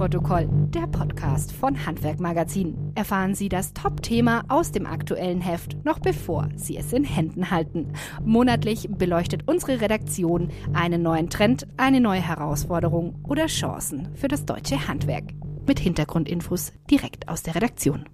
Abnahmeprotokoll, der Podcast von Handwerk Magazin. Erfahren Sie das Top-Thema aus dem aktuellen Heft, noch bevor Sie es in Händen halten. Monatlich beleuchtet unsere Redaktion einen neuen Trend, eine neue Herausforderung oder Chancen für das deutsche Handwerk. Mit Hintergrundinfos direkt aus der Redaktion.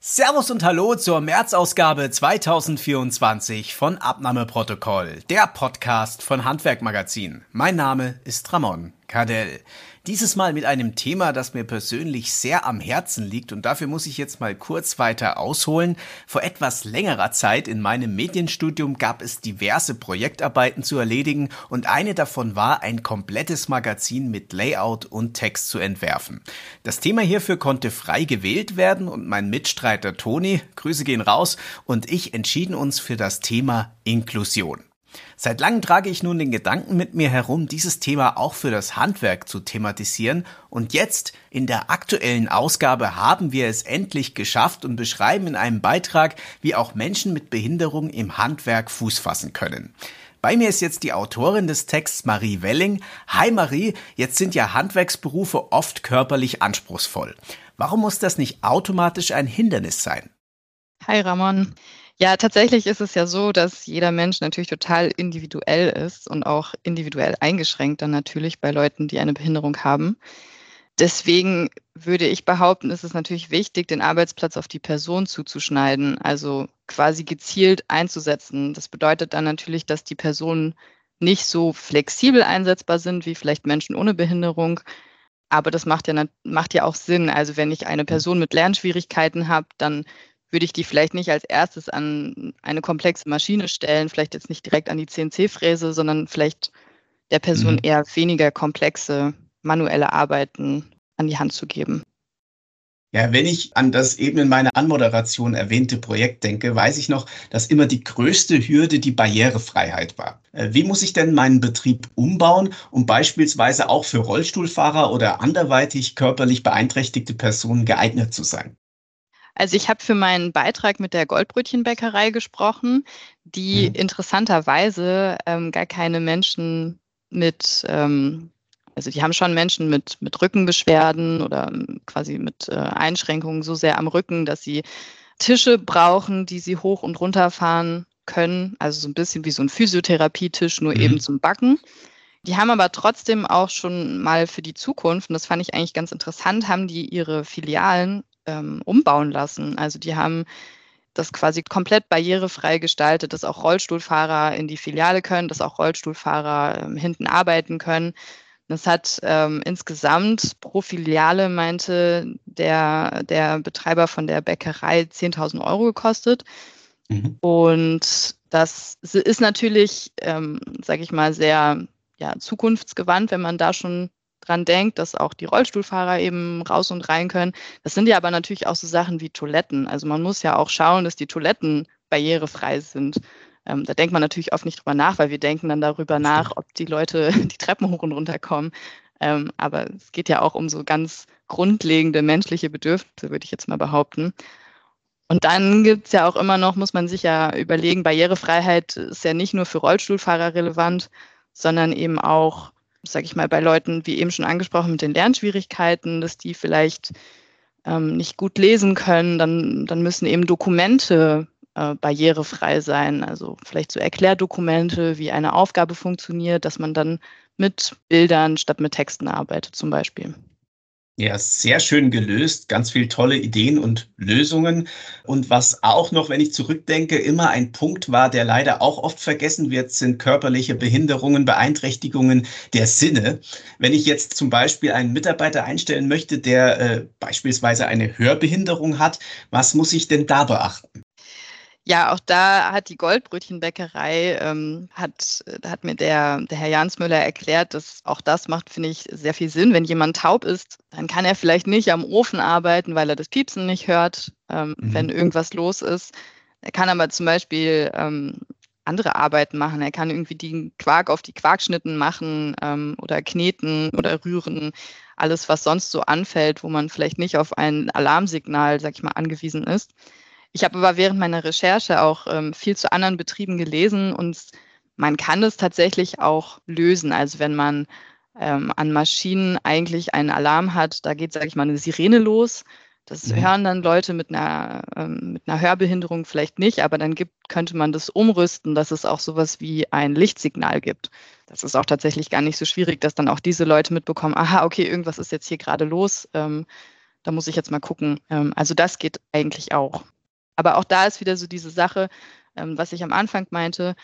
Servus und Hallo zur März-Ausgabe 2024 von Abnahmeprotokoll, der Podcast von Handwerk Magazin. Mein Name ist Ramon Kardell. Dieses Mal mit einem Thema, das mir persönlich sehr am Herzen liegt und dafür muss ich jetzt mal kurz weiter ausholen. Vor etwas längerer Zeit in meinem Medienstudium gab es diverse Projektarbeiten zu erledigen und eine davon war, ein komplettes Magazin mit Layout und Text zu entwerfen. Das Thema hierfür konnte frei gewählt werden und mein Mitstreiter Toni, Grüße gehen raus, und ich entschieden uns für das Thema Inklusion. Seit langem trage ich nun den Gedanken mit mir herum, dieses Thema auch für das Handwerk zu thematisieren und jetzt in der aktuellen Ausgabe haben wir es endlich geschafft und beschreiben in einem Beitrag, wie auch Menschen mit Behinderung im Handwerk Fuß fassen können. Bei mir ist jetzt die Autorin des Texts Marie Welling. Hi Marie, jetzt sind ja Handwerksberufe oft körperlich anspruchsvoll. Warum muss das nicht automatisch ein Hindernis sein? Hi Ramon. Ja, tatsächlich ist es ja so, dass jeder Mensch natürlich total individuell ist und auch individuell eingeschränkt dann natürlich bei Leuten, die eine Behinderung haben. Deswegen würde ich behaupten, ist es natürlich wichtig, den Arbeitsplatz auf die Person zuzuschneiden, also quasi gezielt einzusetzen. Das bedeutet dann natürlich, dass die Personen nicht so flexibel einsetzbar sind wie vielleicht Menschen ohne Behinderung. Aber das macht ja, macht ja auch Sinn. Also wenn ich eine Person mit Lernschwierigkeiten habe, dann würde ich die vielleicht nicht als erstes an eine komplexe Maschine stellen, vielleicht jetzt nicht direkt an die CNC-Fräse, sondern vielleicht der Person mhm. eher weniger komplexe manuelle Arbeiten an die Hand zu geben. Ja, wenn ich an das eben in meiner Anmoderation erwähnte Projekt denke, weiß ich noch, dass immer die größte Hürde die Barrierefreiheit war. Äh, wie muss ich denn meinen Betrieb umbauen, um beispielsweise auch für Rollstuhlfahrer oder anderweitig körperlich beeinträchtigte Personen geeignet zu sein? Also ich habe für meinen Beitrag mit der Goldbrötchenbäckerei gesprochen, die mhm. interessanterweise ähm, gar keine Menschen mit, ähm, also die haben schon Menschen mit, mit Rückenbeschwerden oder ähm, quasi mit äh, Einschränkungen so sehr am Rücken, dass sie Tische brauchen, die sie hoch und runter fahren können. Also so ein bisschen wie so ein Physiotherapietisch, nur mhm. eben zum Backen. Die haben aber trotzdem auch schon mal für die Zukunft, und das fand ich eigentlich ganz interessant, haben die ihre Filialen ähm, umbauen lassen. Also die haben das quasi komplett barrierefrei gestaltet, dass auch Rollstuhlfahrer in die Filiale können, dass auch Rollstuhlfahrer ähm, hinten arbeiten können. Das hat ähm, insgesamt pro Filiale, meinte der, der Betreiber von der Bäckerei, 10.000 Euro gekostet. Mhm. Und das ist natürlich, ähm, sage ich mal, sehr ja, zukunftsgewandt, wenn man da schon dran denkt, dass auch die Rollstuhlfahrer eben raus und rein können. Das sind ja aber natürlich auch so Sachen wie Toiletten. Also man muss ja auch schauen, dass die Toiletten barrierefrei sind. Ähm, da denkt man natürlich oft nicht drüber nach, weil wir denken dann darüber nach, ob die Leute die Treppen hoch und runter kommen. Ähm, aber es geht ja auch um so ganz grundlegende menschliche Bedürfnisse, würde ich jetzt mal behaupten. Und dann gibt es ja auch immer noch, muss man sich ja überlegen, Barrierefreiheit ist ja nicht nur für Rollstuhlfahrer relevant, sondern eben auch sage ich mal, bei Leuten, wie eben schon angesprochen, mit den Lernschwierigkeiten, dass die vielleicht ähm, nicht gut lesen können, dann, dann müssen eben Dokumente äh, barrierefrei sein. Also vielleicht so Erklärdokumente, wie eine Aufgabe funktioniert, dass man dann mit Bildern statt mit Texten arbeitet zum Beispiel. Ja, sehr schön gelöst, ganz viel tolle Ideen und Lösungen. Und was auch noch, wenn ich zurückdenke, immer ein Punkt war, der leider auch oft vergessen wird, sind körperliche Behinderungen, Beeinträchtigungen der Sinne. Wenn ich jetzt zum Beispiel einen Mitarbeiter einstellen möchte, der äh, beispielsweise eine Hörbehinderung hat, was muss ich denn da beachten? Ja, auch da hat die Goldbrötchenbäckerei, ähm, hat, hat mir der, der Herr Jansmüller erklärt, dass auch das macht, finde ich, sehr viel Sinn. Wenn jemand taub ist, dann kann er vielleicht nicht am Ofen arbeiten, weil er das Piepsen nicht hört, ähm, mhm. wenn irgendwas los ist. Er kann aber zum Beispiel ähm, andere Arbeiten machen. Er kann irgendwie den Quark auf die Quarkschnitten machen ähm, oder kneten oder rühren. Alles, was sonst so anfällt, wo man vielleicht nicht auf ein Alarmsignal, sag ich mal, angewiesen ist. Ich habe aber während meiner Recherche auch ähm, viel zu anderen Betrieben gelesen und man kann es tatsächlich auch lösen. Also wenn man ähm, an Maschinen eigentlich einen Alarm hat, da geht, sage ich mal, eine Sirene los. Das mhm. hören dann Leute mit einer, ähm, mit einer Hörbehinderung vielleicht nicht, aber dann gibt, könnte man das umrüsten, dass es auch sowas wie ein Lichtsignal gibt. Das ist auch tatsächlich gar nicht so schwierig, dass dann auch diese Leute mitbekommen, aha, okay, irgendwas ist jetzt hier gerade los, ähm, da muss ich jetzt mal gucken. Ähm, also das geht eigentlich auch. Aber auch da ist wieder so diese Sache, ähm, was ich am Anfang meinte.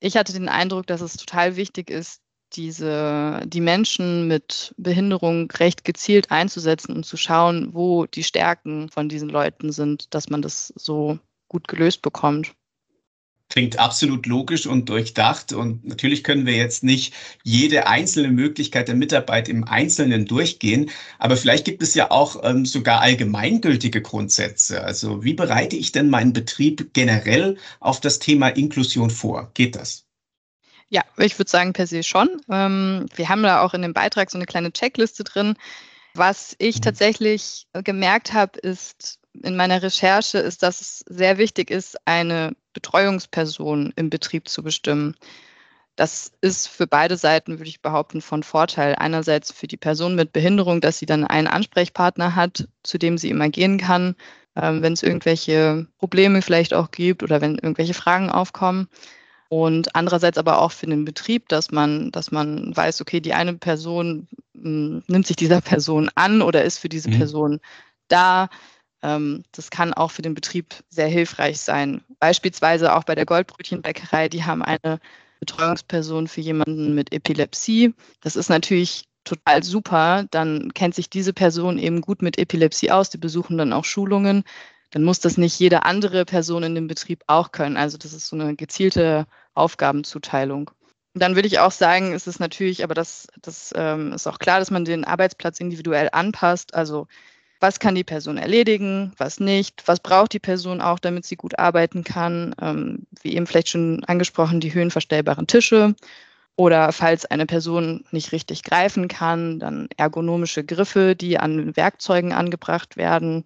Ich hatte den Eindruck, dass es total wichtig ist, diese, die Menschen mit Behinderung recht gezielt einzusetzen und zu schauen, wo die Stärken von diesen Leuten sind, dass man das so gut gelöst bekommt. Klingt absolut logisch und durchdacht. Und natürlich können wir jetzt nicht jede einzelne Möglichkeit der Mitarbeit im Einzelnen durchgehen. Aber vielleicht gibt es ja auch ähm, sogar allgemeingültige Grundsätze. Also wie bereite ich denn meinen Betrieb generell auf das Thema Inklusion vor? Geht das? Ja, ich würde sagen per se schon. Ähm, wir haben da auch in dem Beitrag so eine kleine Checkliste drin. Was ich mhm. tatsächlich gemerkt habe, ist in meiner Recherche, ist, dass es sehr wichtig ist, eine Betreuungsperson im Betrieb zu bestimmen. Das ist für beide Seiten, würde ich behaupten, von Vorteil. Einerseits für die Person mit Behinderung, dass sie dann einen Ansprechpartner hat, zu dem sie immer gehen kann, ähm, wenn es irgendwelche Probleme vielleicht auch gibt oder wenn irgendwelche Fragen aufkommen. Und andererseits aber auch für den Betrieb, dass man, dass man weiß, okay, die eine Person mh, hm, nimmt sich dieser Person an oder ist für diese mhm. Person da. Ähm, das kann auch für den Betrieb sehr hilfreich sein. Beispielsweise auch bei der Goldbrötchenbäckerei, die haben eine Betreuungsperson für jemanden mit Epilepsie. Das ist natürlich total super. Dann kennt sich diese Person eben gut mit Epilepsie aus. Die besuchen dann auch Schulungen dann muss das nicht jede andere Person in dem Betrieb auch können. Also das ist so eine gezielte Aufgabenzuteilung. dann würde ich auch sagen, ist es natürlich, aber das, das ähm, ist auch klar, dass man den Arbeitsplatz individuell anpasst. Also was kann die Person erledigen, was nicht, was braucht die Person auch, damit sie gut arbeiten kann. Ähm, wie eben vielleicht schon angesprochen, die höhenverstellbaren Tische. Oder falls eine Person nicht richtig greifen kann, dann ergonomische Griffe, die an Werkzeugen angebracht werden.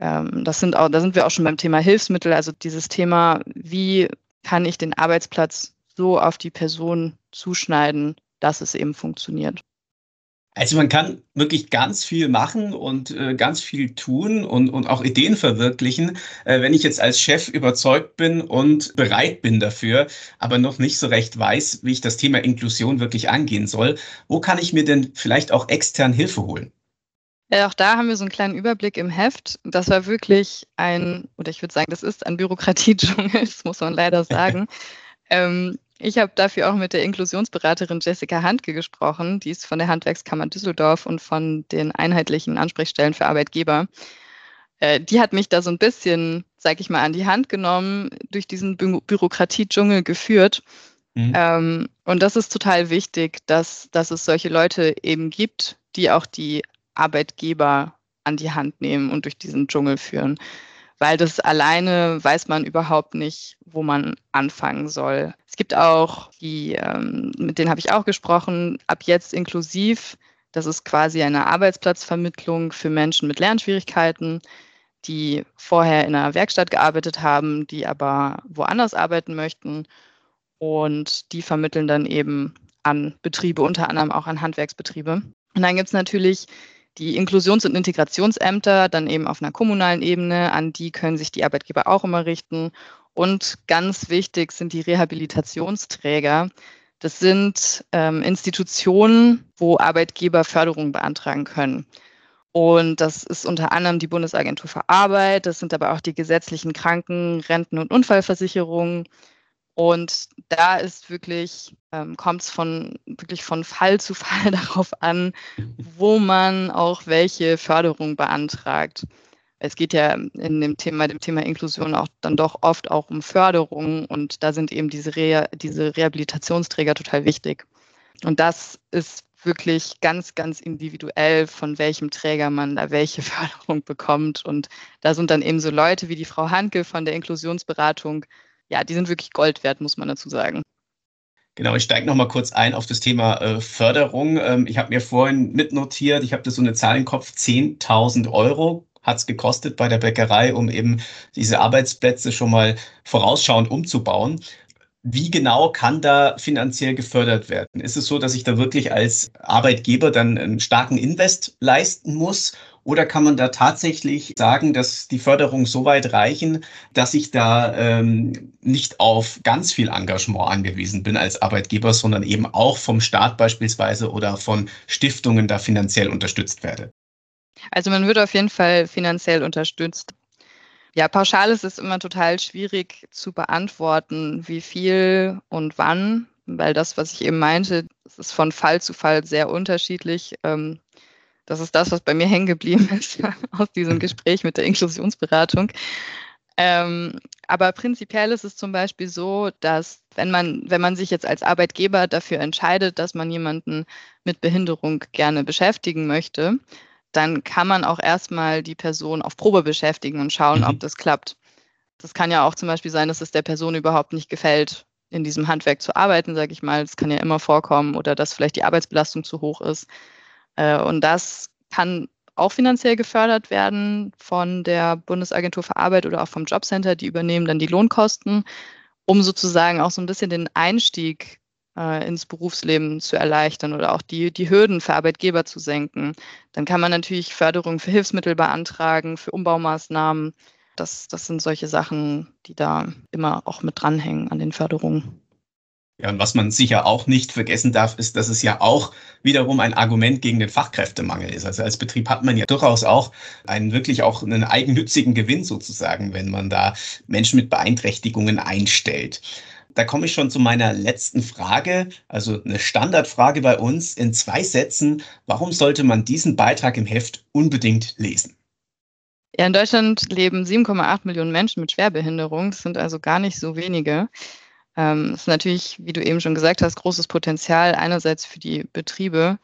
Ähm, das sind auch, da sind wir auch schon beim Thema Hilfsmittel, also dieses Thema, wie kann ich den Arbeitsplatz so auf die Person zuschneiden, dass es eben funktioniert. Also man kann wirklich ganz viel machen und äh, ganz viel tun und, und auch Ideen verwirklichen, äh, wenn ich jetzt als Chef überzeugt bin und bereit bin dafür, aber noch nicht so recht weiß, wie ich das Thema Inklusion wirklich angehen soll. Wo kann ich mir denn vielleicht auch extern Hilfe holen? Ja, auch da haben wir so einen kleinen Überblick im Heft. Das war wirklich ein, oder ich würde sagen, das ist ein Bürokratiedschungel, das muss man leider sagen. ähm, ich habe dafür auch mit der Inklusionsberaterin Jessica Handke gesprochen. Die ist von der Handwerkskammer Düsseldorf und von den einheitlichen Ansprechstellen für Arbeitgeber. Äh, die hat mich da so ein bisschen, sag ich mal, an die Hand genommen, durch diesen Bü Bürokratiedschungel geführt. Mhm. Ähm, und das ist total wichtig, dass, dass es solche Leute eben gibt, die auch die Arbeitgeber an die Hand nehmen und durch diesen Dschungel führen. Weil das alleine weiß man überhaupt nicht, wo man anfangen soll. Es gibt auch die, ähm, mit denen habe ich auch gesprochen, ab jetzt inklusiv. Das ist quasi eine Arbeitsplatzvermittlung für Menschen mit Lernschwierigkeiten, die vorher in einer Werkstatt gearbeitet haben, die aber woanders arbeiten möchten. Und die vermitteln dann eben an Betriebe, unter anderem auch an Handwerksbetriebe. Und dann gibt es natürlich die Inklusions- und Integrationsämter dann eben auf einer kommunalen Ebene, an die können sich die Arbeitgeber auch immer richten. Und ganz wichtig sind die Rehabilitationsträger. Das sind ähm, Institutionen, wo Arbeitgeber Förderung beantragen können. Und das ist unter anderem die Bundesagentur für Arbeit, das sind aber auch die gesetzlichen Kranken-, Renten- und Unfallversicherungen, und da ist wirklich, ähm, kommt es von wirklich von Fall zu Fall darauf an, wo man auch welche Förderung beantragt. Es geht ja in dem Thema, dem Thema Inklusion auch dann doch oft auch um Förderung und da sind eben diese, Re diese Rehabilitationsträger total wichtig. Und das ist wirklich ganz, ganz individuell, von welchem Träger man da welche Förderung bekommt. Und da sind dann eben so Leute wie die Frau Hanke von der Inklusionsberatung ja, die sind wirklich Gold wert, muss man dazu sagen. Genau, ich steige noch mal kurz ein auf das Thema äh, Förderung. Ähm, ich habe mir vorhin mitnotiert, ich habe da so eine Zahl im Kopf, 10.000 Euro hat es gekostet bei der Bäckerei, um eben diese Arbeitsplätze schon mal vorausschauend umzubauen. Wie genau kann da finanziell gefördert werden? Ist es so, dass ich da wirklich als Arbeitgeber dann einen starken Invest leisten muss? Oder kann man da tatsächlich sagen, dass die Förderung so weit reichen, dass ich da ähm, nicht auf ganz viel Engagement angewiesen bin als Arbeitgeber, sondern eben auch vom Staat beispielsweise oder von Stiftungen da finanziell unterstützt werde? Also man wird auf jeden Fall finanziell unterstützt. Ja, pauschal ist es immer total schwierig zu beantworten, wie viel und wann, weil das, was ich eben meinte, ist von Fall zu Fall sehr unterschiedlich. Ähm, das ist das, was bei mir hängen geblieben ist aus diesem Gespräch mit der Inklusionsberatung. Ähm, aber prinzipiell ist es zum Beispiel so, dass wenn man, wenn man sich jetzt als Arbeitgeber dafür entscheidet, dass man jemanden mit Behinderung gerne beschäftigen möchte, dann kann man auch erstmal die Person auf Probe beschäftigen und schauen, mhm. ob das klappt. Das kann ja auch zum Beispiel sein, dass es der Person überhaupt nicht gefällt, in diesem Handwerk zu arbeiten, sage ich mal. Das kann ja immer vorkommen oder dass vielleicht die Arbeitsbelastung zu hoch ist. Äh, und das kann auch finanziell gefördert werden von der Bundesagentur für Arbeit oder auch vom Jobcenter. Die übernehmen dann die Lohnkosten, um sozusagen auch so ein bisschen den Einstieg äh, ins Berufsleben zu erleichtern oder auch die, die Hürden für Arbeitgeber zu senken. Dann kann man natürlich Förderung für Hilfsmittel beantragen, für Umbaumaßnahmen. Das, das sind solche Sachen, die da immer auch mit dranhängen an den Förderungen. Ja, und was man sicher auch nicht vergessen darf, ist, dass es ja auch wiederum ein Argument gegen den Fachkräftemangel ist. Also als Betrieb hat man ja durchaus auch einen wirklich auch einen eigennützigen Gewinn sozusagen, wenn man da Menschen mit Beeinträchtigungen einstellt da komme ich schon zu meiner letzten Frage, also eine Standardfrage bei uns in zwei Sätzen. Warum sollte man diesen Beitrag im Heft unbedingt lesen? Ja, in Deutschland leben 7,8 Millionen Menschen mit Schwerbehinderung. Das sind also gar nicht so wenige. Ähm, ist natürlich, wie du eben schon gesagt hast, großes Potenzial einerseits für die Betriebe,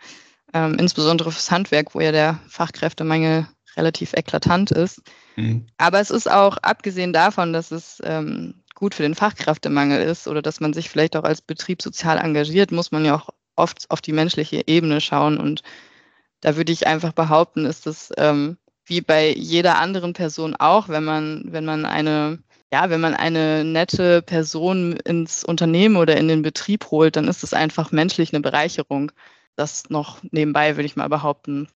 ähm, insbesondere fürs Handwerk, wo ja der Fachkräftemangel relativ eklatant ist. Mhm. Aber es ist auch, abgesehen davon, dass es ähm, gut für den Fachkräftemangel ist oder dass man sich vielleicht auch als Betrieb sozial engagiert, muss man ja auch oft auf die menschliche Ebene schauen. Und da würde ich einfach behaupten, ist es ähm, wie bei jeder anderen Person auch, wenn man, wenn man eine, ja, wenn man eine nette Person ins Unternehmen oder in den Betrieb holt, dann ist es einfach menschlich eine Bereicherung. Das noch nebenbei, würde ich mal behaupten.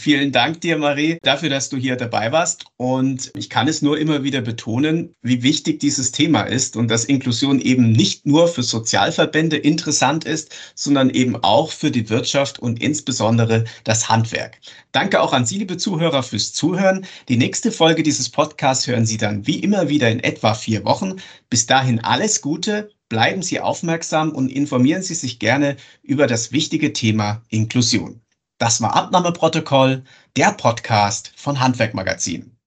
Vielen Dank dir, Marie, dafür, dass du hier dabei warst. Und ich kann es nur immer wieder betonen, wie wichtig dieses Thema ist und dass Inklusion eben nicht nur für Sozialverbände interessant ist, sondern eben auch für die Wirtschaft und insbesondere das Handwerk. Danke auch an Sie, liebe Zuhörer, fürs Zuhören. Die nächste Folge dieses Podcasts hören Sie dann wie immer wieder in etwa vier Wochen. Bis dahin alles Gute. Bleiben Sie aufmerksam und informieren Sie sich gerne über das wichtige Thema Inklusion. Das war Abnahmeprotokoll, der Podcast von Handwerkmagazin.